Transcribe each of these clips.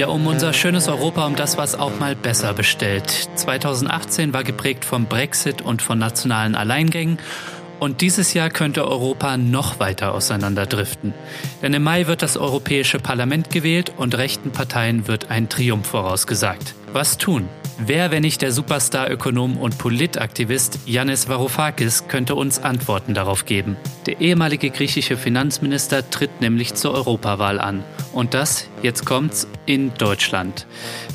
Ja, um unser schönes Europa, um das, was auch mal besser bestellt. 2018 war geprägt vom Brexit und von nationalen Alleingängen. Und dieses Jahr könnte Europa noch weiter auseinanderdriften. Denn im Mai wird das Europäische Parlament gewählt und rechten Parteien wird ein Triumph vorausgesagt. Was tun? Wer, wenn nicht der Superstar-Ökonom und Politaktivist Yannis Varoufakis, könnte uns Antworten darauf geben? Der ehemalige griechische Finanzminister tritt nämlich zur Europawahl an. Und das, jetzt kommt's, in Deutschland.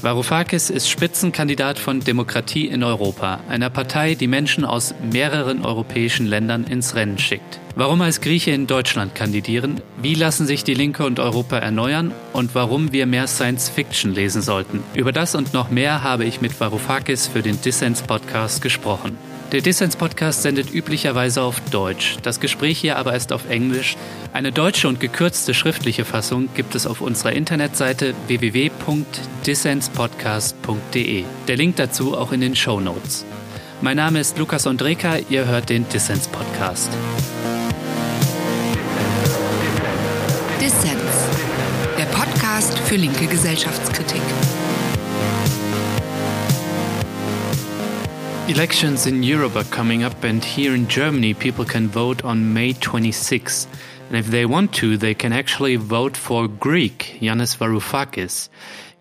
Varoufakis ist Spitzenkandidat von Demokratie in Europa, einer Partei, die Menschen aus mehreren europäischen Ländern ins Rennen schickt. Warum als Grieche in Deutschland kandidieren, wie lassen sich die Linke und Europa erneuern und warum wir mehr Science Fiction lesen sollten. Über das und noch mehr habe ich mit Varoufakis für den Dissens Podcast gesprochen. Der Dissens Podcast sendet üblicherweise auf Deutsch. Das Gespräch hier aber ist auf Englisch. Eine deutsche und gekürzte schriftliche Fassung gibt es auf unserer Internetseite www.dissenspodcast.de. Der Link dazu auch in den Show Notes. Mein Name ist Lukas Ondreka, ihr hört den Dissens Podcast. Dissens, der Podcast für linke Gesellschaftskritik. Elections in Europe are coming up, and here in Germany, people can vote on May 26. And if they want to, they can actually vote for Greek, Yanis Varoufakis.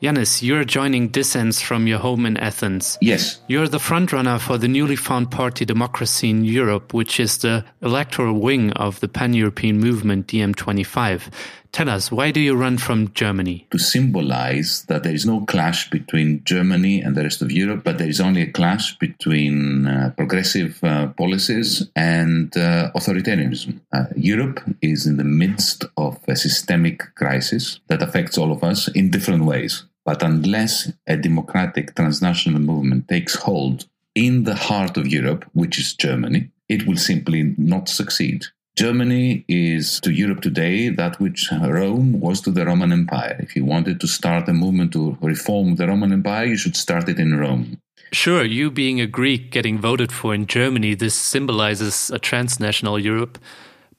Yanis, you're joining Dissens from your home in Athens. Yes. You're the frontrunner for the newly found party Democracy in Europe, which is the electoral wing of the pan European movement DiEM25. Tell us, why do you run from Germany? To symbolize that there is no clash between Germany and the rest of Europe, but there is only a clash between uh, progressive uh, policies and uh, authoritarianism. Uh, Europe is in the midst of a systemic crisis that affects all of us in different ways. But unless a democratic transnational movement takes hold in the heart of Europe, which is Germany, it will simply not succeed. Germany is to Europe today that which Rome was to the Roman Empire. If you wanted to start a movement to reform the Roman Empire, you should start it in Rome. Sure, you being a Greek getting voted for in Germany, this symbolizes a transnational Europe.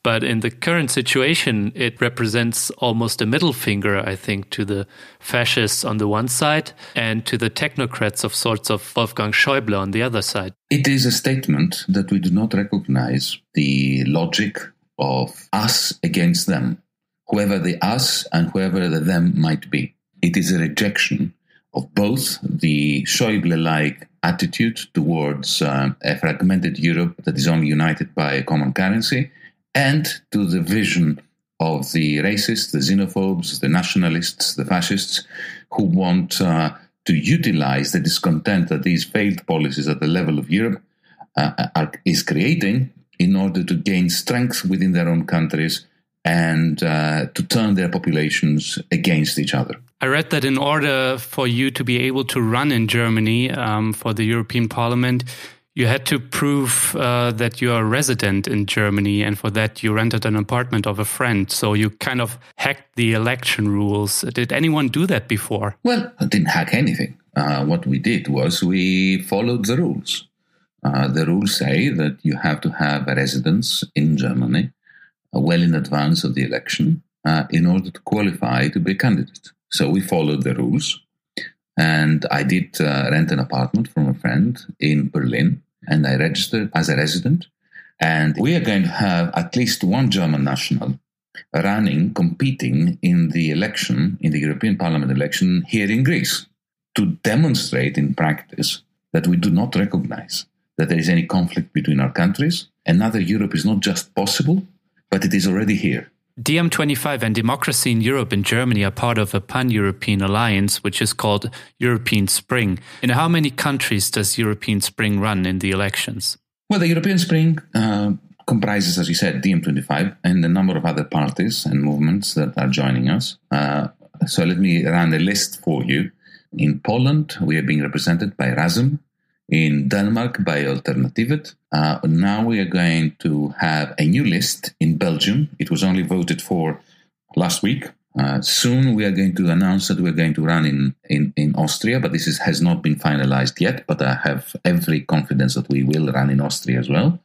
But in the current situation, it represents almost a middle finger, I think, to the fascists on the one side and to the technocrats of sorts of Wolfgang Schäuble on the other side. It is a statement that we do not recognize the logic of us against them, whoever the us and whoever the them might be. It is a rejection of both the Schäuble like attitude towards uh, a fragmented Europe that is only united by a common currency and to the vision of the racists, the xenophobes, the nationalists, the fascists, who want uh, to utilize the discontent that these failed policies at the level of Europe uh, are, is creating in order to gain strength within their own countries and uh, to turn their populations against each other. I read that in order for you to be able to run in Germany um, for the European Parliament, you had to prove uh, that you are a resident in Germany, and for that you rented an apartment of a friend. So you kind of hacked the election rules. Did anyone do that before? Well, I didn't hack anything. Uh, what we did was we followed the rules. Uh, the rules say that you have to have a residence in Germany uh, well in advance of the election uh, in order to qualify to be a candidate. So we followed the rules. And I did uh, rent an apartment from a friend in Berlin and I registered as a resident. And we are going to have at least one German national running, competing in the election, in the European Parliament election here in Greece, to demonstrate in practice that we do not recognize that there is any conflict between our countries. Another Europe is not just possible, but it is already here. DiEM25 and Democracy in Europe and Germany are part of a pan European alliance, which is called European Spring. In how many countries does European Spring run in the elections? Well, the European Spring uh, comprises, as you said, DiEM25 and a number of other parties and movements that are joining us. Uh, so let me run a list for you. In Poland, we are being represented by Razem, in Denmark by Alternativet. Uh, now we are going to have a new list in Belgium. It was only voted for last week. Uh, soon we are going to announce that we're going to run in, in, in Austria, but this is, has not been finalized yet. But I have every confidence that we will run in Austria as well.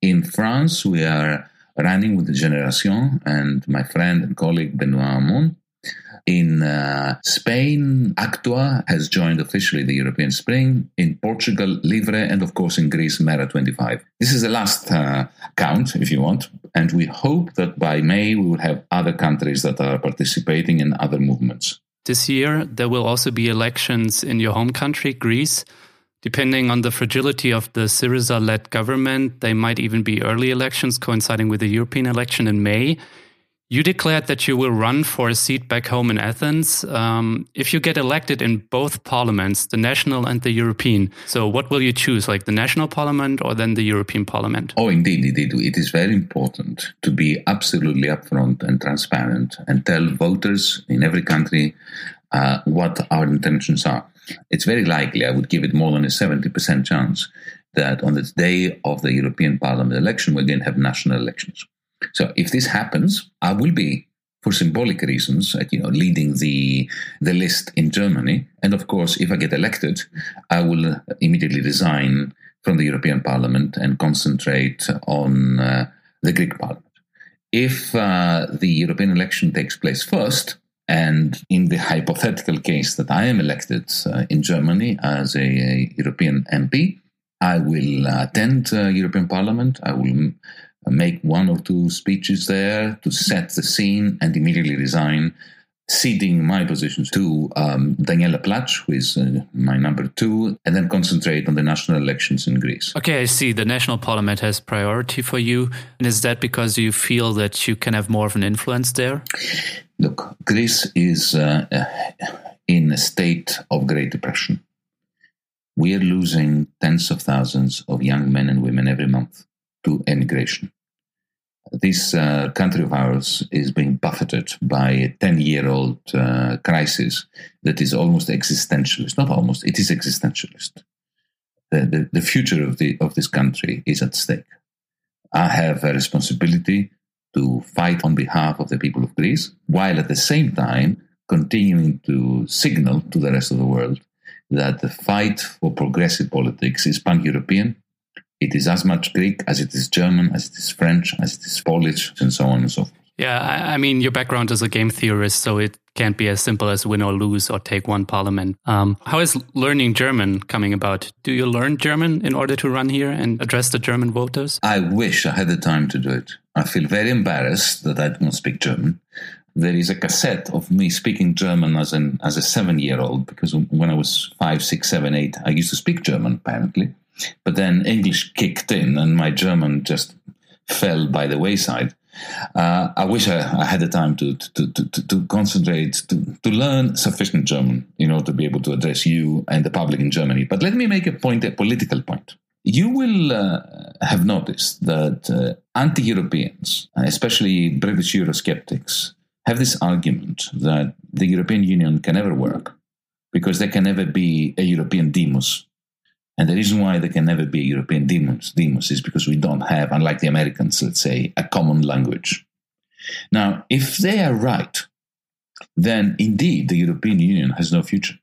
In France, we are running with the Generation and my friend and colleague Benoit Hamon. In uh, Spain, Actua has joined officially the European Spring. In Portugal, Livre, and of course in Greece, Mera 25. This is the last uh, count, if you want, and we hope that by May we will have other countries that are participating in other movements. This year, there will also be elections in your home country, Greece. Depending on the fragility of the Syriza led government, they might even be early elections coinciding with the European election in May. You declared that you will run for a seat back home in Athens. Um, if you get elected in both parliaments, the national and the European, so what will you choose, like the national parliament or then the European parliament? Oh, indeed, indeed. It is very important to be absolutely upfront and transparent and tell voters in every country uh, what our intentions are. It's very likely, I would give it more than a 70% chance, that on the day of the European Parliament election, we're going to have national elections. So if this happens, I will be, for symbolic reasons, you know, leading the the list in Germany. And of course, if I get elected, I will immediately resign from the European Parliament and concentrate on uh, the Greek Parliament. If uh, the European election takes place first, and in the hypothetical case that I am elected uh, in Germany as a, a, European MP, I will attend uh, European Parliament. I will make one or two speeches there to set the scene and immediately resign, ceding my positions to um, Daniela Platsch, who is uh, my number two, and then concentrate on the national elections in Greece. Okay, I see. The national parliament has priority for you. And is that because you feel that you can have more of an influence there? Look, Greece is uh, in a state of great depression. We are losing tens of thousands of young men and women every month to emigration. This uh, country of ours is being buffeted by a 10 year old uh, crisis that is almost existentialist. Not almost, it is existentialist. The, the, the future of, the, of this country is at stake. I have a responsibility to fight on behalf of the people of Greece, while at the same time continuing to signal to the rest of the world that the fight for progressive politics is pan European it is as much Greek as it is German, as it is French, as it is Polish, and so on and so forth. Yeah, I mean, your background is a game theorist, so it can't be as simple as win or lose or take one parliament. Um, how is learning German coming about? Do you learn German in order to run here and address the German voters? I wish I had the time to do it. I feel very embarrassed that I don't speak German. There is a cassette of me speaking German as an as a seven year old because when I was five, six, seven, eight, I used to speak German apparently. But then English kicked in and my German just fell by the wayside. Uh, I wish I, I, had the time to, to, to, to, to concentrate, to, to learn sufficient German in order to be able to address you and the public in Germany. But let me make a point, a political point. You will uh, have noticed that uh, anti Europeans, especially British Eurosceptics, have this argument that the European Union can never work because there can never be a European demos and the reason why there can never be European demos, demos is because we don't have, unlike the Americans, let's say, a common language. Now, if they are right, then indeed the European Union has no future.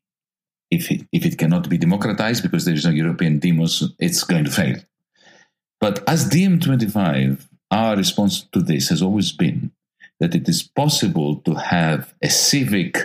If it, if it cannot be democratized because there is no European demos, it's going to fail. But as DiEM25, our response to this has always been that it is possible to have a civic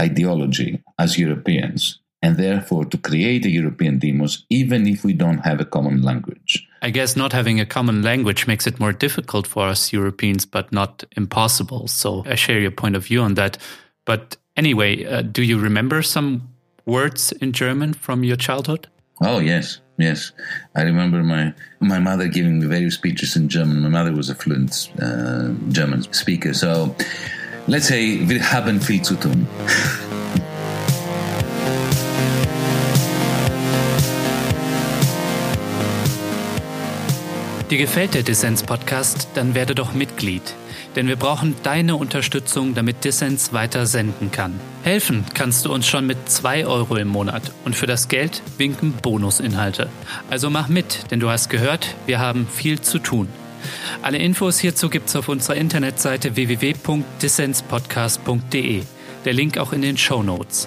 ideology as Europeans and therefore to create a European demos, even if we don't have a common language. I guess not having a common language makes it more difficult for us Europeans, but not impossible. So I share your point of view on that. But anyway, uh, do you remember some words in German from your childhood? Oh yes, yes. I remember my my mother giving me various speeches in German. My mother was a fluent uh, German speaker, so let's say wir haben viel zu tun. Dir gefällt der Dissens-Podcast? Dann werde doch Mitglied. Denn wir brauchen deine Unterstützung, damit Dissens weiter senden kann. Helfen kannst du uns schon mit 2 Euro im Monat. Und für das Geld winken Bonusinhalte. Also mach mit, denn du hast gehört, wir haben viel zu tun. Alle Infos hierzu gibt's auf unserer Internetseite www.dissenspodcast.de. Der Link auch in den Show Notes.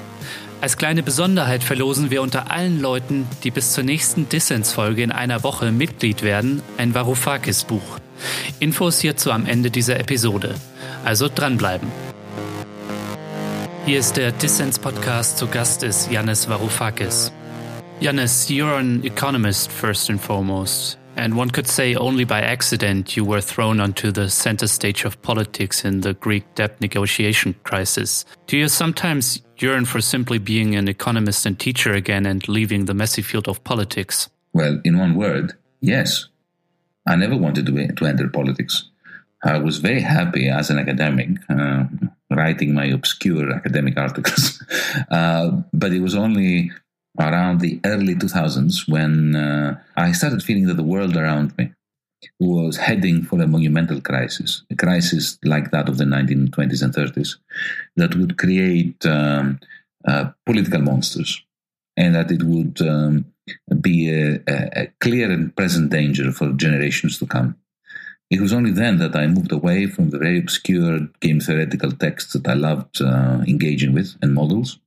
Als kleine Besonderheit verlosen wir unter allen Leuten, die bis zur nächsten Dissens-Folge in einer Woche Mitglied werden, ein Varoufakis-Buch. Infos hierzu am Ende dieser Episode. Also dranbleiben. Hier ist der Dissens-Podcast. Zu Gast ist Yanis Varoufakis. Yanis, you're an economist first and foremost. And one could say only by accident you were thrown onto the center stage of politics in the Greek debt negotiation crisis. Do you sometimes yearn for simply being an economist and teacher again and leaving the messy field of politics? Well, in one word, yes. I never wanted to, to enter politics. I was very happy as an academic, uh, writing my obscure academic articles. uh, but it was only around the early 2000s when uh, I started feeling that the world around me was heading for a monumental crisis, a crisis like that of the 1920s and 30s, that would create um, uh, political monsters and that it would um, be a, a, clear and present danger for generations to come. It was only then that I moved away from the very obscure game theoretical texts that I loved uh, engaging with and models.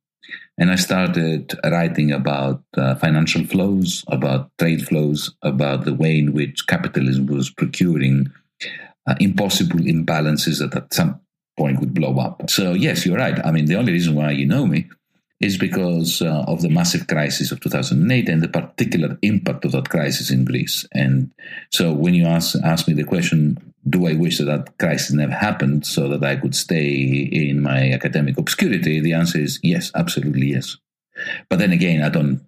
And I started writing about uh, financial flows, about trade flows, about the way in which capitalism was procuring uh, impossible imbalances that at some point would blow up. So, yes, you're right. I mean, the only reason why you know me is because uh, of the massive crisis of 2008 and the particular impact of that crisis in Greece. And so when you ask, ask me the question, do I wish that that crisis never happened so that I could stay in my academic obscurity? The answer is yes, absolutely yes. But then again, I don't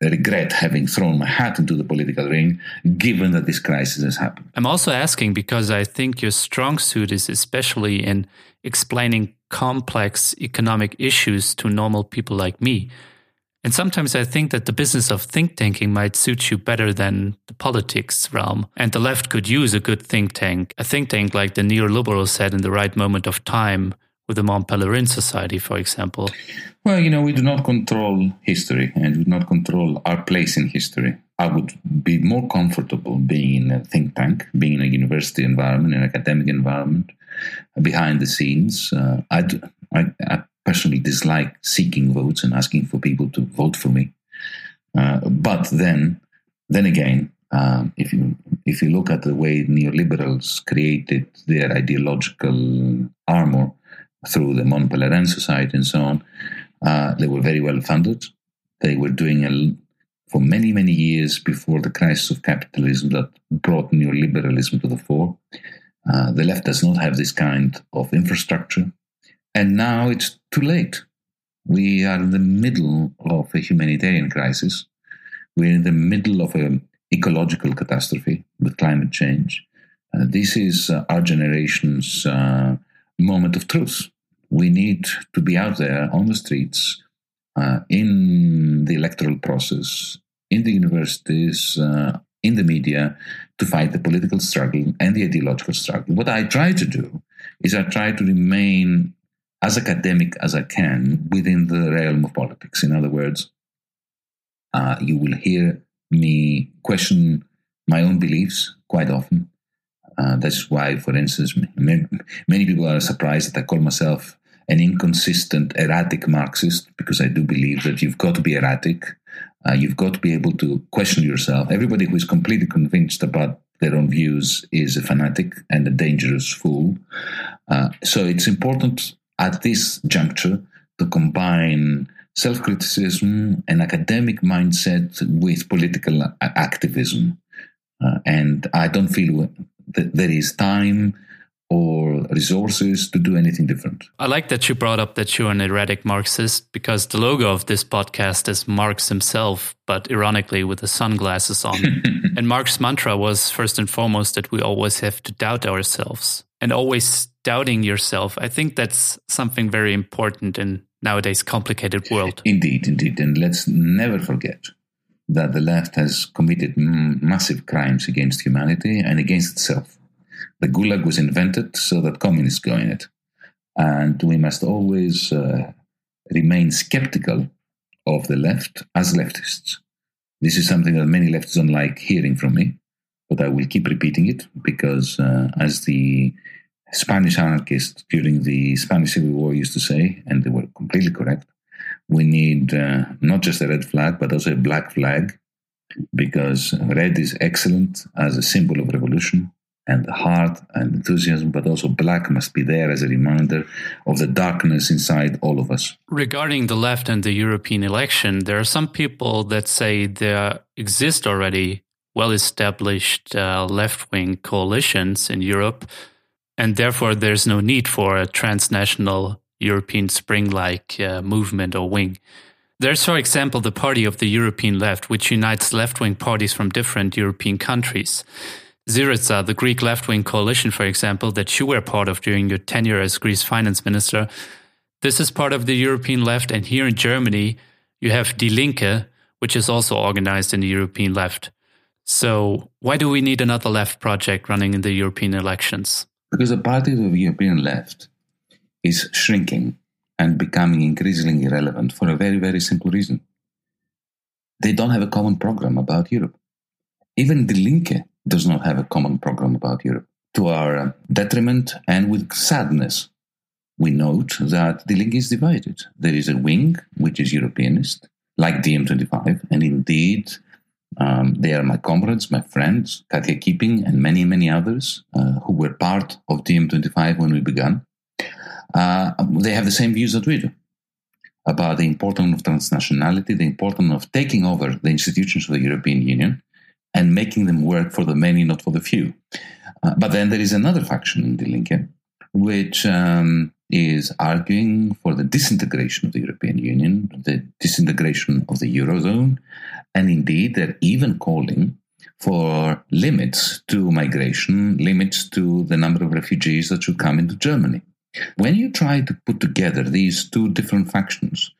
regret having thrown my hat into the political ring, given that this crisis has happened. I'm also asking because I think your strong suit is especially in explaining complex economic issues to normal people like me. And sometimes I think that the business of think tanking might suit you better than the politics realm. And the left could use a good think tank, a think tank like the neoliberals said in the right moment of time with the Mont Pelerin Society, for example. Well, you know, we do not control history and we do not control our place in history. I would be more comfortable being in a think tank, being in a university environment, an academic environment, behind the scenes. Uh, I, I, personally dislike seeking votes and asking for people to vote for me. Uh, but then, then again, um, if you if you look at the way neoliberals created their ideological armor through the Mont Pelerin Society and so on, uh, they were very well funded. They were doing a, for many many years before the crisis of capitalism that brought neoliberalism to the fore. Uh, the left does not have this kind of infrastructure. And now it's too late. We are in the middle of a humanitarian crisis. We're in the middle of an ecological catastrophe with climate change. Uh, this is uh, our generation's uh, moment of truth. We need to be out there on the streets, uh, in the electoral process, in the universities, uh, in the media to fight the political struggle and the ideological struggle. What I try to do is I try to remain as academic as I can within the realm of politics. In other words, uh, you will hear me question my own beliefs quite often. Uh, that's why, for instance, many, many people are surprised that I call myself an inconsistent, erratic Marxist because I do believe that you've got to be erratic uh, you've got to be able to question yourself. Everybody who is completely convinced about their own views is a fanatic and a dangerous fool. Uh, so it's important at this juncture to combine self criticism and academic mindset with political activism. Uh, and I don't feel that there is time or resources to do anything different. I like that you brought up that you're an erratic Marxist because the logo of this podcast is Marx himself, but ironically with the sunglasses on. and Marx's mantra was first and foremost that we always have to doubt ourselves and always doubting yourself. I think that's something very important in nowadays complicated world. Indeed, indeed. And let's never forget that the left has committed massive crimes against humanity and against itself the Gulag was invented so that communists go in it. And we must always uh, remain skeptical of the left as leftists. This is something that many leftists don't like hearing from me, but I will keep repeating it because, uh, as the Spanish anarchists during the Spanish Civil War used to say, and they were completely correct, we need uh, not just a red flag, but also a black flag, because red is excellent as a symbol of revolution, and the heart and enthusiasm, but also black must be there as a reminder of the darkness inside all of us. Regarding the left and the European election, there are some people that say there exist already well established uh, left wing coalitions in Europe, and therefore there's no need for a transnational European spring like uh, movement or wing. There's, for example, the Party of the European Left, which unites left wing parties from different European countries. Syriza, the Greek left wing coalition, for example, that you were part of during your tenure as Greece finance minister, this is part of the European left. And here in Germany, you have Die Linke, which is also organized in the European left. So, why do we need another left project running in the European elections? Because the party of the European left is shrinking and becoming increasingly irrelevant for a very, very simple reason. They don't have a common program about Europe. Even the Linke does not have a common program about Europe. To our detriment and with sadness, we note that the Linke is divided. There is a wing which is Europeanist, like DiEM25, and indeed um, they are my comrades, my friends, Katja Kipping, and many, many others uh, who were part of DiEM25 when we began uh, they have the same views that we do about the importance of transnationality, the importance of taking over the institutions of the European Union and making them work for the many, not for the few. Uh, but then there is another faction in Die Linke, which um, is arguing for the disintegration of the European Union, the disintegration of the Eurozone, and indeed they're even calling for limits to migration, limits to the number of refugees that should come into Germany. When you try to put together these two different factions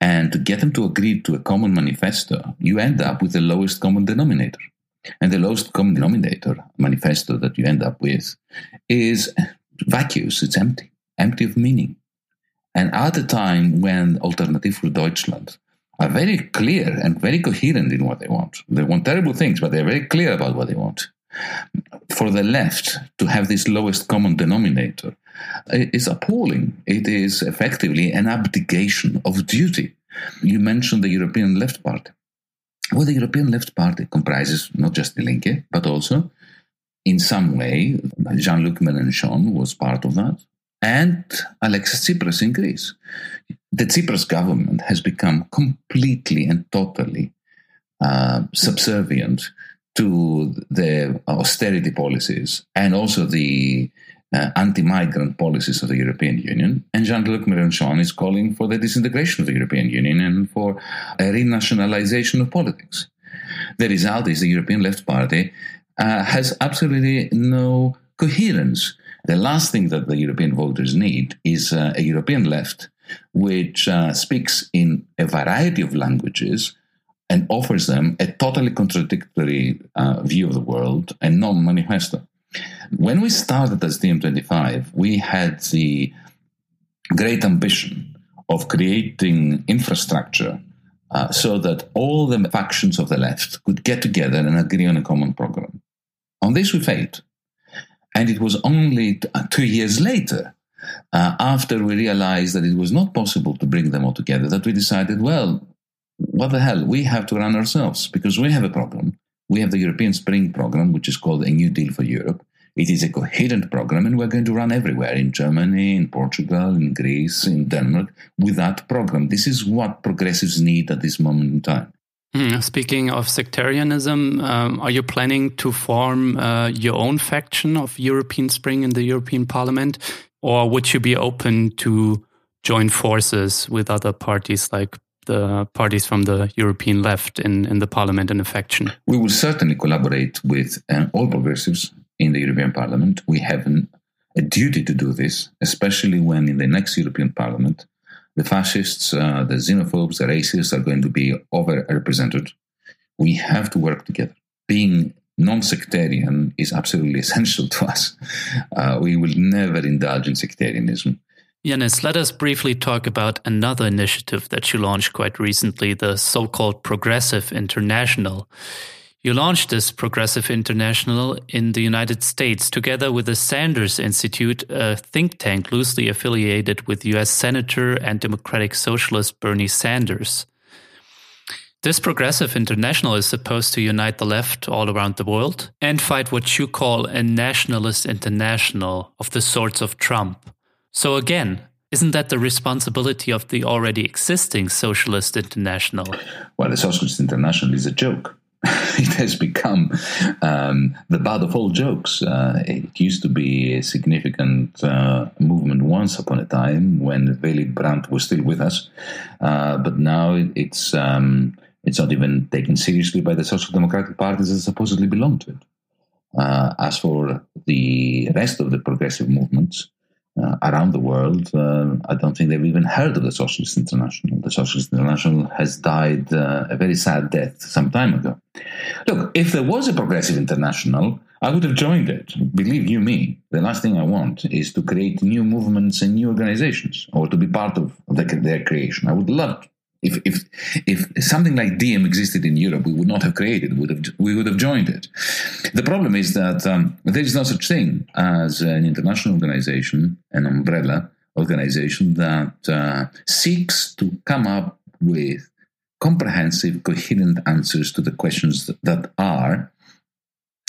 and to get them to agree to a common manifesto, you end up with the lowest common denominator. And the lowest common denominator manifesto that you end up with is vacuous, it's empty, empty of meaning. And at a time when Alternative for Deutschland are very clear and very coherent in what they want, they want terrible things, but they're very clear about what they want. For the left to have this lowest common denominator is appalling. It is effectively an abdication of duty. You mentioned the European Left Party. Well, the European Left Party comprises not just the Linke, but also, in some way, Jean Luc Mélenchon was part of that, and Alexis Tsipras in Greece. The Tsipras government has become completely and totally uh, subservient to the austerity policies and also the uh, anti-migrant policies of the European Union, and Jean-Luc Mélenchon is calling for the disintegration of the European Union and for a renationalization of politics. The result is the European Left Party uh, has absolutely no coherence. The last thing that the European voters need is uh, a European left which uh, speaks in a variety of languages and offers them a totally contradictory uh, view of the world and non-manifesto. When we started as DiEM25, we had the great ambition of creating infrastructure uh, so that all the factions of the left could get together and agree on a common program. On this, we failed. And it was only uh, two years later, uh, after we realized that it was not possible to bring them all together, that we decided, well, what the hell? We have to run ourselves because we have a problem. We have the European Spring Program, which is called a New Deal for Europe. It is a coherent program, and we're going to run everywhere in Germany, in Portugal, in Greece, in Denmark with that program. This is what progressives need at this moment in time. Hmm, speaking of sectarianism, um, are you planning to form uh, your own faction of European Spring in the European Parliament? Or would you be open to join forces with other parties like the parties from the European left in, in the parliament and the faction? We will certainly collaborate with uh, all progressives in the European Parliament. We have an, a duty to do this, especially when in the next European Parliament, the fascists, uh, the xenophobes, the racists are going to be overrepresented. We have to work together. Being non sectarian is absolutely essential to us. Uh, we will never indulge in sectarianism. Yanis, let us briefly talk about another initiative that you launched quite recently, the so called Progressive International. You launched this Progressive International in the United States together with the Sanders Institute, a think tank loosely affiliated with US Senator and Democratic Socialist Bernie Sanders. This progressive international is supposed to unite the left all around the world and fight what you call a nationalist international of the sorts of Trump. So again, isn't that the responsibility of the already existing socialist international? Well, the socialist international is a joke. it has become um, the butt of all jokes. Uh, it used to be a significant uh, movement once upon a time when Willy Brandt was still with us, uh, but now it's um, it's not even taken seriously by the social democratic parties that supposedly belong to it. Uh, as for the rest of the progressive movements, uh, around the world, uh, I don't think they've even heard of the Socialist International. The Socialist International has died uh, a very sad death some time ago. Look, if there was a Progressive International, I would have joined it. Believe you me, the last thing I want is to create new movements and new organizations or to be part of the, their creation. I would love if, if, if something like Diem existed in Europe, we would not have created. Would have, we would have joined it. The problem is that um, there is no such thing as an international organization, an umbrella organization that uh, seeks to come up with comprehensive, coherent answers to the questions that are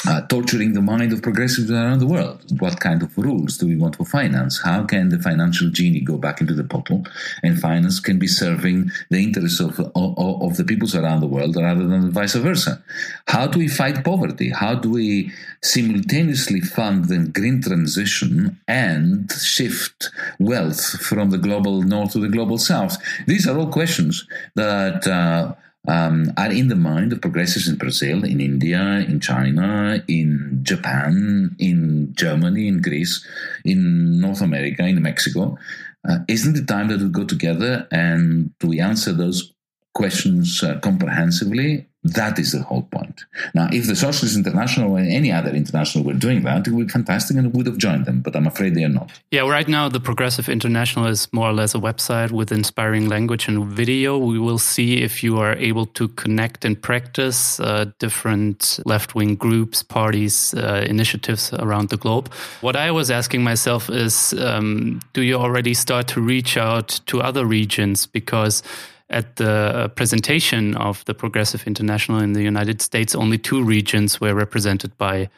uh, torturing the mind of progressives around the world. What kind of rules do we want for finance? How can the financial genie go back into the bottle and finance can be serving the interests of, of, of the peoples around the world rather than vice versa? How do we fight poverty? How do we simultaneously fund the green transition and shift wealth from the global north to the global south? These are all questions that uh, um, are in the mind of progressives in Brazil, in India, in China, in Japan, in Germany, in Greece, in North America, in Mexico. Uh, isn't it time that we go together and we answer those questions uh, comprehensively that is the whole point. Now, if the Socialist International or any other international were doing that, it would be fantastic and would have joined them, but I'm afraid they are not. Yeah, right now, the Progressive International is more or less a website with inspiring language and video. We will see if you are able to connect and practice uh, different left wing groups, parties, uh, initiatives around the globe. What I was asking myself is um, do you already start to reach out to other regions? Because at the presentation of the Progressive International in the United States, only two regions were represented by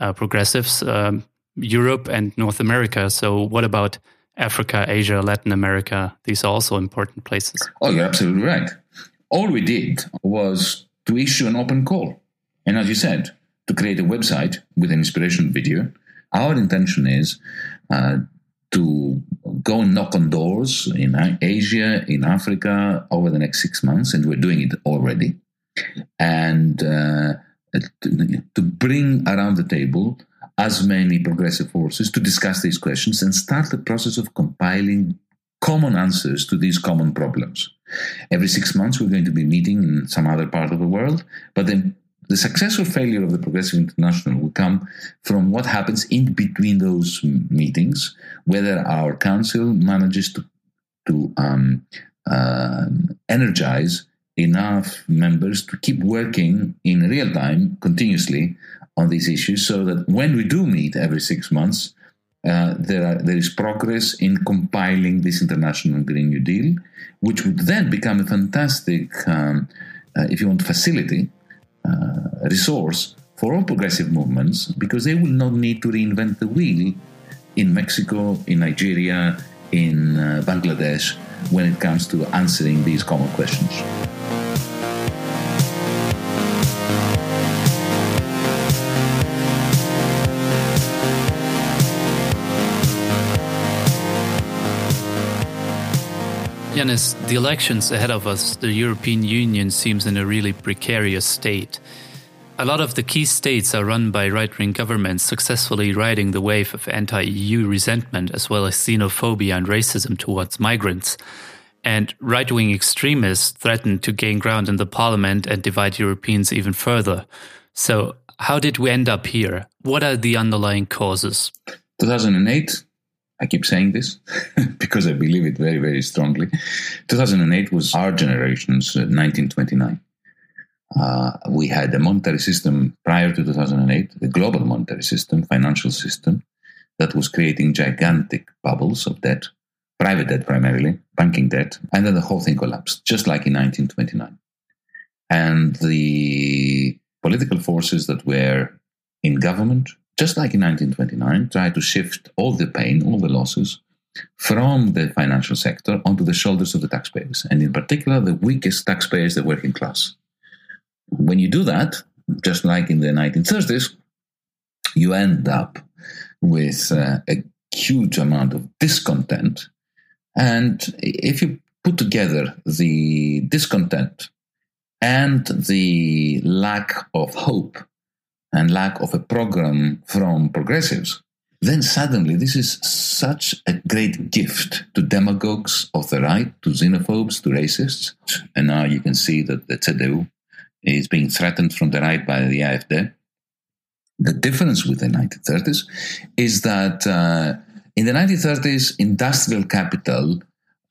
uh, progressives um, Europe and North America. So, what about Africa, Asia, Latin America? These are also important places. Oh, you're absolutely right. All we did was to issue an open call. And as you said, to create a website with an inspiration video. Our intention is uh, to go and knock on doors in Asia, in Africa over the next six months, and we're doing it already. And uh, to, to bring around the table as many progressive forces to discuss these questions and start the process of compiling common answers to these common problems. Every six months, we're going to be meeting in some other part of the world, but then the success or failure of the Progressive International will come from what happens in between those meetings, whether our council manages to, to um, uh, energize enough members to keep working in real time, continuously, on these issues, so that when we do meet every six months, uh, there, are, there is progress in compiling this international Green New Deal, which would then become a fantastic, um, uh, if you want, facility resource for all progressive movements because they will not need to reinvent the wheel in Mexico, in Nigeria, in uh, Bangladesh when it comes to answering these common questions. Yanis, the elections ahead of us, the European Union seems in a really precarious state. A lot of the key states are run by right wing governments successfully riding the wave of anti EU resentment as well as xenophobia and racism towards migrants. And right wing extremists threaten to gain ground in the parliament and divide Europeans even further. So, how did we end up here? What are the underlying causes? 2008 I keep saying this because I believe it very, very strongly. 2008 was our generation's uh, 1929. Uh, we had a monetary system prior to 2008, the global monetary system, financial system, that was creating gigantic bubbles of debt, private debt primarily, banking debt, and then the whole thing collapsed, just like in 1929. And the political forces that were in government, just like in 1929, try to shift all the pain, all the losses from the financial sector onto the shoulders of the taxpayers, and in particular, the weakest taxpayers, the working class. When you do that, just like in the 1930s, you end up with uh, a huge amount of discontent. And if you put together the discontent and the lack of hope and lack of a program from progressives, then suddenly this is such a great gift to demagogues of the right, to xenophobes, to racists. And now you can see that the CDU is being threatened from the right by the AfD. The difference with the 1930s is that uh, in the 1930s, industrial capital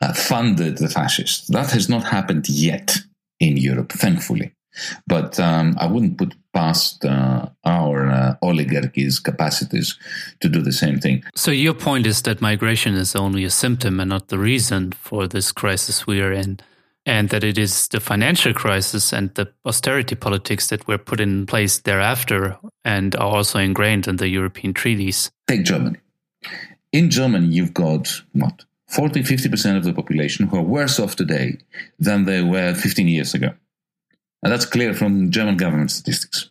uh, funded the fascists. That has not happened yet in Europe, thankfully. But um, I wouldn't put past uh, our uh, oligarchies' capacities to do the same thing. So, your point is that migration is only a symptom and not the reason for this crisis we are in, and that it is the financial crisis and the austerity politics that were put in place thereafter and are also ingrained in the European treaties. Take Germany. In Germany, you've got what? 40 50% of the population who are worse off today than they were 15 years ago. And that's clear from German government statistics.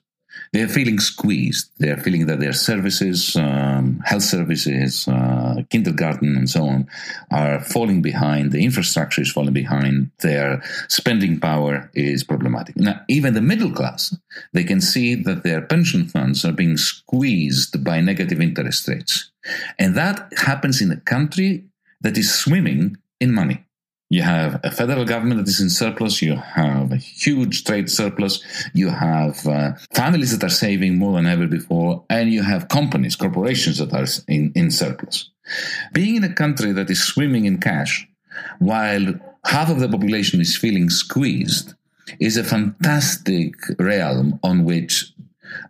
They're feeling squeezed. They're feeling that their services, um, health services, uh, kindergarten, and so on, are falling behind. The infrastructure is falling behind. Their spending power is problematic. Now, even the middle class, they can see that their pension funds are being squeezed by negative interest rates. And that happens in a country that is swimming in money. You have a federal government that is in surplus. You have a huge trade surplus. You have uh, families that are saving more than ever before. And you have companies, corporations that are in, in surplus. Being in a country that is swimming in cash while half of the population is feeling squeezed is a fantastic realm on which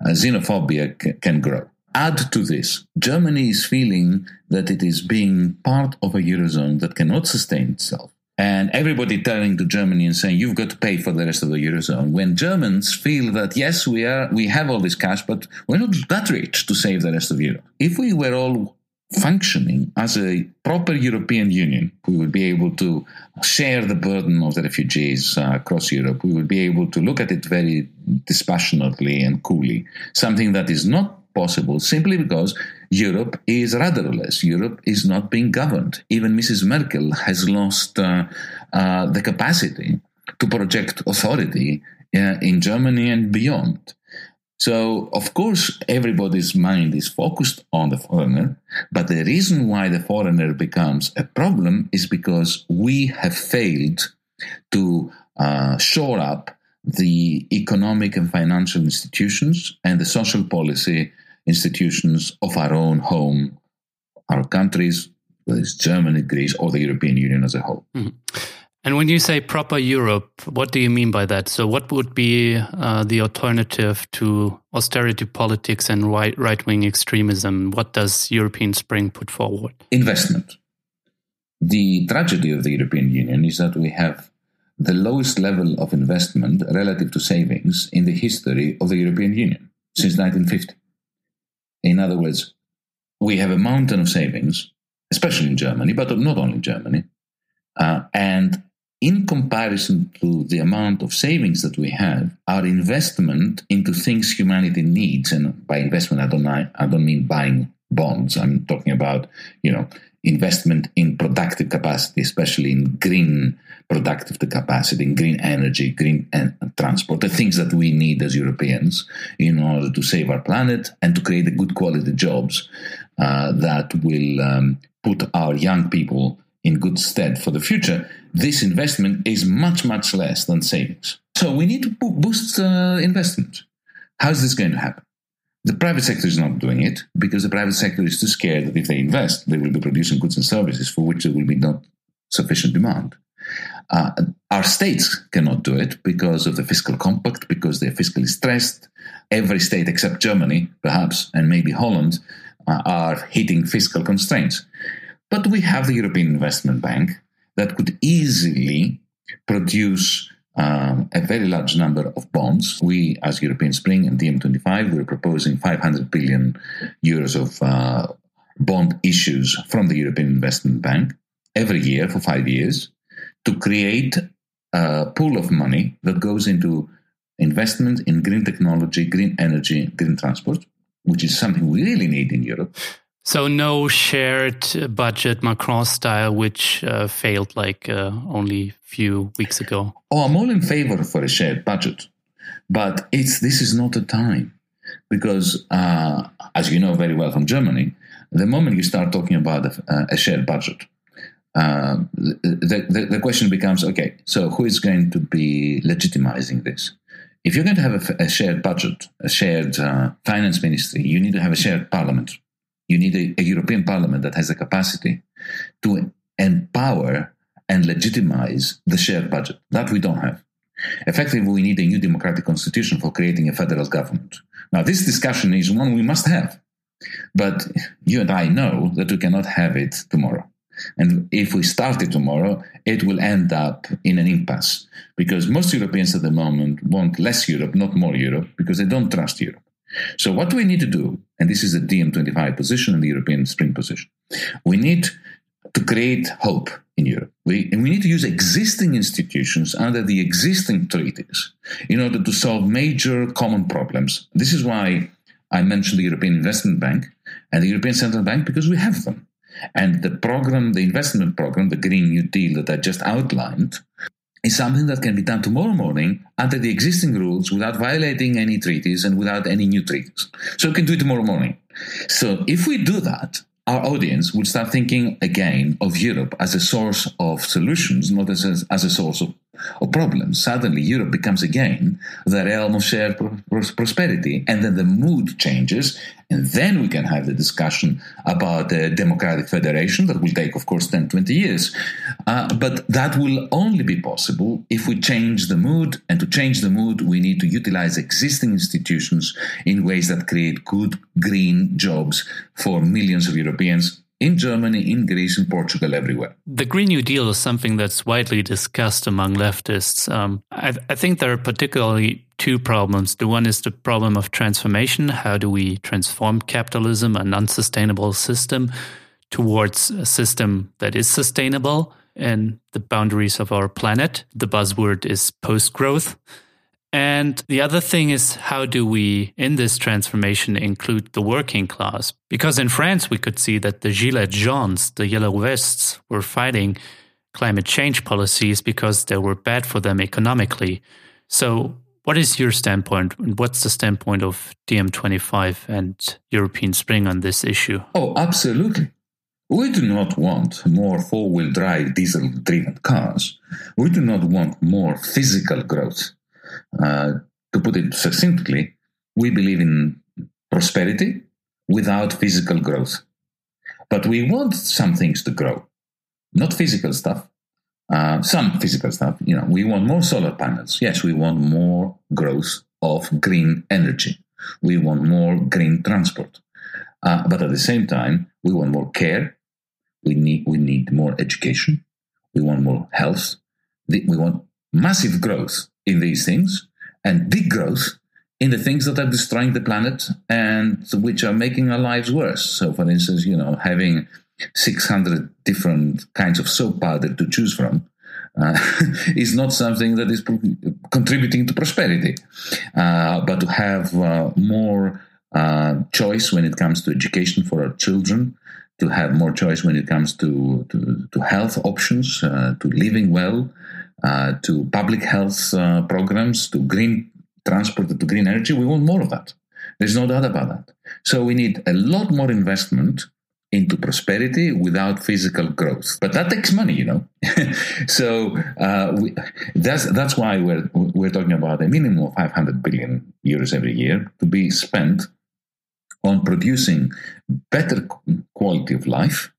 uh, xenophobia c- can grow. Add to this, Germany is feeling that it is being part of a Eurozone that cannot sustain itself and everybody turning to Germany and saying you've got to pay for the rest of the eurozone. When Germans feel that yes, we are we have all this cash, but we're not that rich to save the rest of Europe. If we were all functioning as a proper European Union, we would be able to share the burden of the refugees uh, across Europe. We would be able to look at it very dispassionately and coolly. Something that is not possible simply because Europe is rudderless. Europe is not being governed. Even Mrs. Merkel has lost uh, uh, the capacity to project authority uh, in Germany and beyond. So, of course, everybody's mind is focused on the foreigner, but the reason why the foreigner becomes a problem is because we have failed to uh, shore up the economic and financial institutions and the social policy institutions of our own home, our countries, whether it's Germany, Greece, or the European Union as a whole. Mm-hmm. And when you say proper Europe, what do you mean by that? So, what would be uh, the alternative to austerity politics and right wing extremism? What does European Spring put forward? Investment. The tragedy of the European Union is that we have the lowest level of investment relative to savings in the history of the European Union since 1950. In other words, we have a mountain of savings, especially in Germany, but not only Germany. Uh, and in comparison to the amount of savings that we have, our investment into things humanity needs, and by investment I don't I don't mean buying bonds. I'm talking about you know investment in productive capacity, especially in green productive capacity, in green energy, green en- transport, the things that we need as Europeans in order to save our planet and to create good quality jobs uh, that will um, put our young people in good stead for the future. This investment is much, much less than savings. So we need to boost uh, investment. How is this going to happen? The private sector is not doing it because the private sector is too scared that if they invest, they will be producing goods and services for which there will be not sufficient demand. Uh, our states cannot do it because of the fiscal compact, because they're fiscally stressed. Every state except Germany, perhaps, and maybe Holland, uh, are hitting fiscal constraints. But we have the European Investment Bank that could easily produce um, a very large number of bonds. We, as European Spring and DiEM25, we're proposing 500 billion euros of uh, bond issues from the European Investment Bank every year for five years to create a pool of money that goes into investment in green technology, green energy, green transport, which is something we really need in Europe. So no shared budget Macron style, which uh, failed like uh, only a few weeks ago. Oh, I'm all in favor for a shared budget, but it's this is not the time because, uh, as you know very well from Germany, the moment you start talking about a, a shared budget, uh, the, the, the question becomes okay. So who is going to be legitimizing this? If you're going to have a, a shared budget, a shared uh, finance ministry, you need to have a shared parliament you need a, a European Parliament that has the capacity to empower and legitimize the shared budget. That we don't have. Effectively, we need a new democratic constitution for creating a federal government. Now, this discussion is one we must have. But you and I know that we cannot have it tomorrow. And if we start it tomorrow, it will end up in an impasse because most Europeans at the moment want less Europe, not more Europe, because they don't trust Europe. So, what do we need to do? And this is the DiEM25 position and the European Spring position. We need to create hope in Europe. We, and we need to use existing institutions under the existing treaties in order to solve major common problems. This is why I mentioned the European Investment Bank and the European Central Bank because we have them. And the program, the investment program, the Green New Deal that I just outlined, is something that can be done tomorrow morning under the existing rules without violating any treaties and without any new treaties. So we can do it tomorrow morning. So if we do that, our audience will start thinking again of Europe as a source of solutions, not as a, as a source of, of problems. Suddenly, Europe becomes again the realm of shared prosperity, and then the mood changes, and then we can have the discussion about a democratic federation that will take, of course, 10, 20 years. Uh, but that will only be possible if we change the mood. And to change the mood, we need to utilize existing institutions in ways that create good green jobs for millions of Europeans in Germany, in Greece, in Portugal, everywhere. The Green New Deal is something that's widely discussed among leftists. Um, I, I, think there are particularly two problems. The one is the problem of transformation. How do we transform capitalism, an unsustainable system, towards a system that is sustainable in the boundaries of our planet? The buzzword is post growth. And the other thing is, how do we, in this transformation, include the working class? Because in France, we could see that the Gilets jaunes, the yellow vests, were fighting climate change policies because they were bad for them economically. So, what is your standpoint? And what's the standpoint of DiEM25 and European Spring on this issue? Oh, absolutely. We do not want more four wheel drive diesel driven cars. We do not want more physical growth to put it succinctly, we believe in prosperity without physical growth. But we want some things to grow, not physical stuff. Uh, some physical stuff, you know, we want more solar panels. Yes, we want more growth of green energy. We want more green transport. Uh, but at the same time, we want more care. We need, we need more education. We want more health. We want massive growth in these things and big growth in the things that are destroying the planet and which are making our lives worse. So, for instance, you know, having 600 different kinds of soap powder to choose from uh, is not something that is contributing to prosperity. Uh, but to have uh, more uh, choice when it comes to education for our children, to have more choice when it comes to, to, to health options, uh, to living well, uh, to public health uh, programs, to green transport, to green energy. We want more of that. There's no doubt about that. So we need a lot more investment into prosperity without physical growth. But that takes money, you know. so uh, we, that's that's why we're we're talking about a minimum of 500 billion euros every year to be spent on producing better quality of life,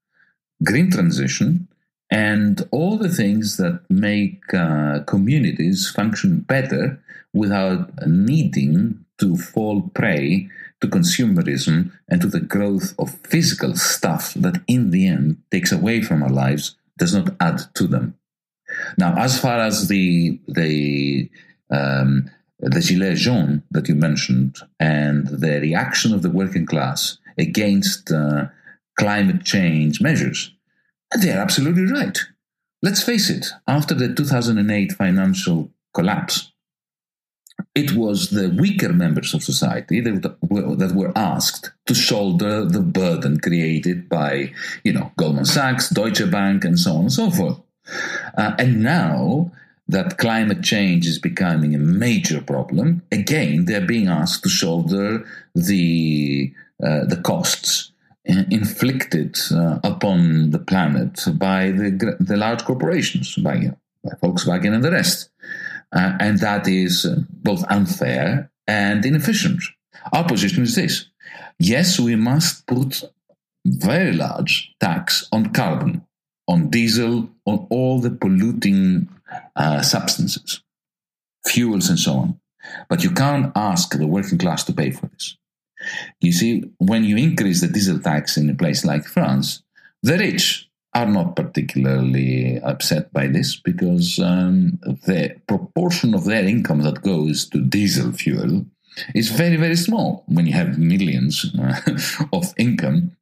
green transition, and all the things that make uh, communities function better without needing to fall prey to consumerism and to the growth of physical stuff that in the end takes away from our lives does not add to them. Now, as far as the the um, the Gilets jaunes that you mentioned and the reaction of the working class against uh, climate change measures, they're absolutely right. Let's face it, after the 2008 financial collapse, it was the weaker members of society that were, that were asked to shoulder the burden created by, you know, Goldman Sachs, Deutsche Bank, and so on and so forth. Uh, and now that climate change is becoming a major problem, again, they're being asked to shoulder the uh, the costs inflicted uh, upon the planet by the the large corporations, by, by Volkswagen and the rest, uh, and that is uh, both unfair and inefficient. Our position is this: yes, we must put very large tax on carbon, on diesel, on all the polluting uh, substances, fuels, and so on. But you can't ask the working class to pay for this. You see, when you increase the diesel tax in a place like France, the rich are not particularly upset by this because um, the proportion of their income that goes to diesel fuel is very, very small. When you have millions uh, of income,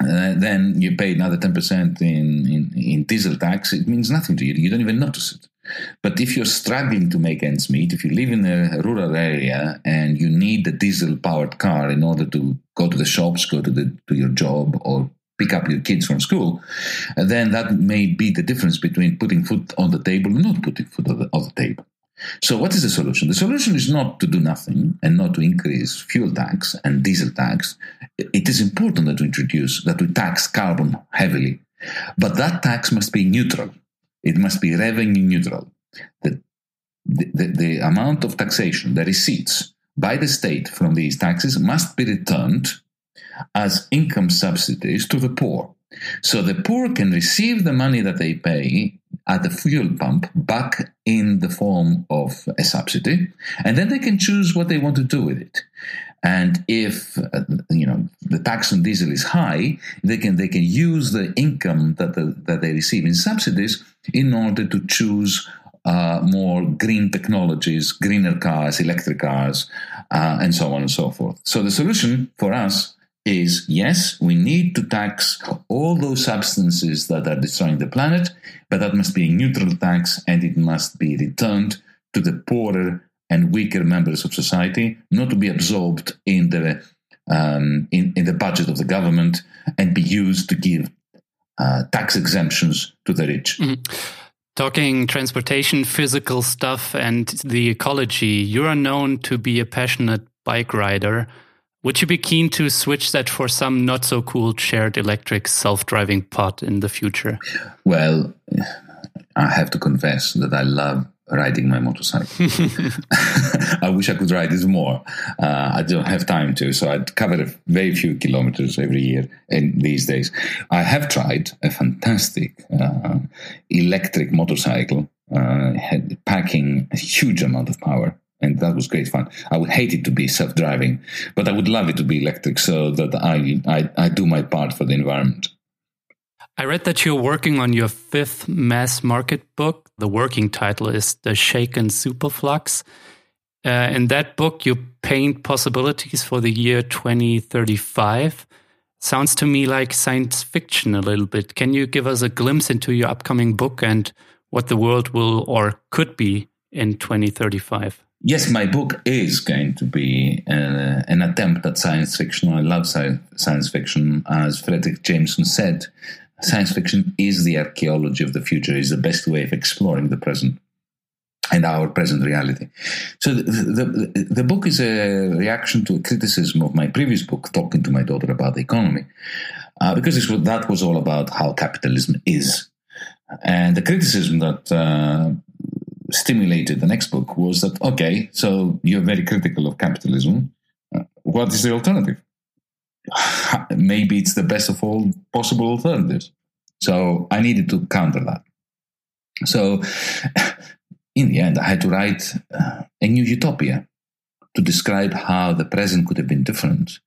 uh, then you pay another 10% in, in, in diesel tax, it means nothing to you. You don't even notice it. But if you're struggling to make ends meet, if you live in a rural area and you need a diesel powered car in order to go to the shops, go to, the, to your job, or pick up your kids from school, then that may be the difference between putting food on the table and not putting food on the, on the table. So, what is the solution? The solution is not to do nothing and not to increase fuel tax and diesel tax. It is important that we introduce, that we tax carbon heavily, but that tax must be neutral. It must be revenue neutral. The, the, the, amount of taxation, the receipts by the state from these taxes must be returned as income subsidies to the poor. So the poor can receive the money that they pay at the fuel pump back in the form of a subsidy, and then they can choose what they want to do with it. And if uh, you know the tax on diesel is high, they can they can use the income that the, that they receive in subsidies in order to choose uh, more green technologies, greener cars, electric cars, uh, and so on and so forth. So the solution for us is yes, we need to tax all those substances that are destroying the planet, but that must be a neutral tax and it must be returned to the poorer and weaker members of society, not to be absorbed in the um, in, in the budget of the government and be used to give uh, tax exemptions to the rich. Mm-hmm. Talking transportation, physical stuff, and the ecology, you are known to be a passionate bike rider. Would you be keen to switch that for some not so cool shared electric self driving pod in the future? Well, I have to confess that I love riding my motorcycle. I wish I could ride it more. Uh, I don't have time to, so I cover very few kilometers every year in these days. I have tried a fantastic uh, electric motorcycle, uh, packing a huge amount of power and that was great fun. I would hate it to be self-driving, but I would love it to be electric, so that I I, I do my part for the environment. I read that you're working on your fifth mass market book. The working title is The Shaken Superflux. Uh, in that book, you paint possibilities for the year 2035. Sounds to me like science fiction a little bit. Can you give us a glimpse into your upcoming book and what the world will or could be in 2035? yes, my book is going to be uh, an attempt at science fiction. I love science fiction. As Fredric Jameson said, science fiction is the archaeology of the future, is the best way of exploring the present and our present reality. So the, the, the, book is a reaction to a criticism of my previous book, Talking to My Daughter About the Economy, uh, because that was all about how capitalism is. And the criticism that uh, stimulated the next book was that okay, so you're very critical of capitalism. Uh, what is the alternative? Maybe it's the best of all possible alternatives. So I needed to counter that. So in the end, I had to write uh, a new utopia to describe how the present could have been different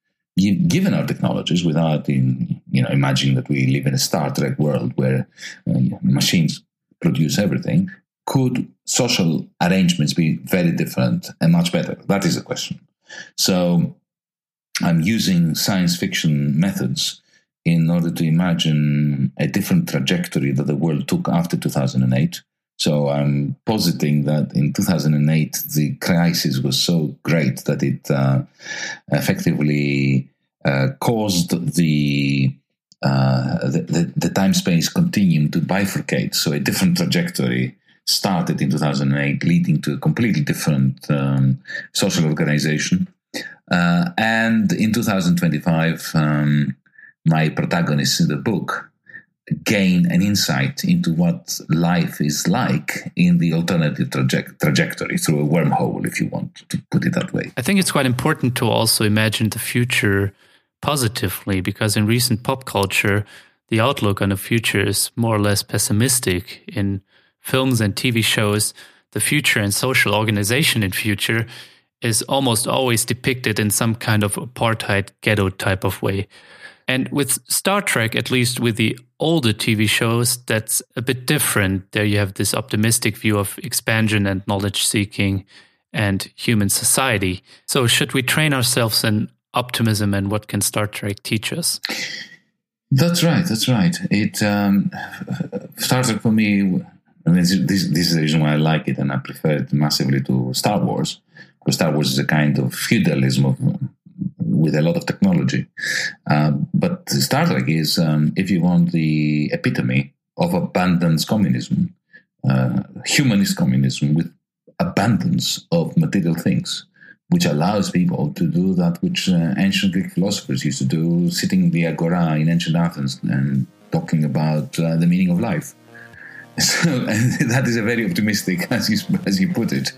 given our technologies without in, you know imagining that we live in a star trek world where uh, machines produce everything. Could social arrangements be very different and much better? That is the question. So I'm using science fiction methods in order to imagine a different trajectory that the world took after 2008. So I'm positing that in 2008, the crisis was so great that it uh, effectively uh, caused the, uh, the, the, the time space continuum to bifurcate. So a different trajectory started in 2008, leading to a completely different um, social organization. Uh, and in 2025, um, my protagonists in the book gain an insight into what life is like in the alternative traje- trajectory through a wormhole, if you want to put it that way. I think it's quite important to also imagine the future positively because in recent pop culture, the outlook on the future is more or less pessimistic. In films and TV shows, the future and social organization in future is almost always depicted in some kind of apartheid ghetto type of way. And with Star Trek, at least with the older TV shows, that's a bit different. There you have this optimistic view of expansion and knowledge seeking and human society. So, should we train ourselves in optimism and what can Star Trek teach us? That's right. That's right. It um, Star Trek for me. I mean, this, this is the reason why I like it, and I prefer it massively to Star Wars. Because Star Wars is a kind of feudalism of with a lot of technology. Uh, but Star Trek is, um, if you want, the epitome of abundance communism, uh, humanist communism with abundance of material things, which allows people to do that which uh, ancient Greek philosophers used to do, sitting in the agora in ancient Athens and talking about uh, the meaning of life. So that is a very optimistic, as you, as you put it,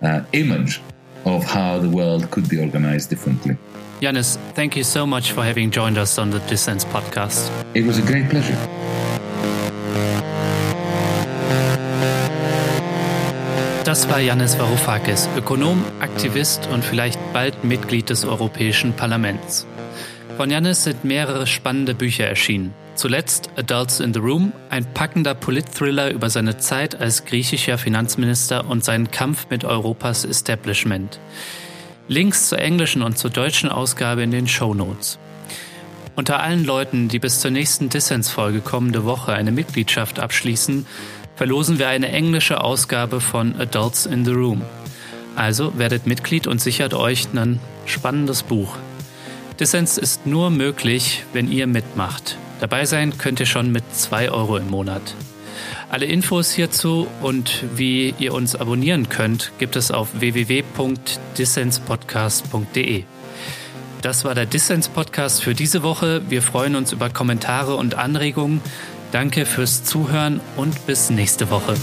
uh, image of how the world could be organized differently. Yanis, thank you so much for having joined us on the Dissens podcast. It was a great pleasure. Das war Yanis Varoufakis, Ökonom, Aktivist und vielleicht bald Mitglied des Europäischen Parlaments. Von Yanis sind mehrere spannende Bücher erschienen. Zuletzt Adults in the Room, ein packender Politthriller über seine Zeit als griechischer Finanzminister und seinen Kampf mit Europas Establishment. Links zur englischen und zur deutschen Ausgabe in den Show Notes. Unter allen Leuten, die bis zur nächsten Dissens-Folge kommende Woche eine Mitgliedschaft abschließen, verlosen wir eine englische Ausgabe von Adults in the Room. Also werdet Mitglied und sichert euch ein spannendes Buch. Dissens ist nur möglich, wenn ihr mitmacht. Dabei sein könnt ihr schon mit 2 Euro im Monat. Alle Infos hierzu und wie ihr uns abonnieren könnt, gibt es auf www.dissenspodcast.de. Das war der Dissens Podcast für diese Woche. Wir freuen uns über Kommentare und Anregungen. Danke fürs Zuhören und bis nächste Woche.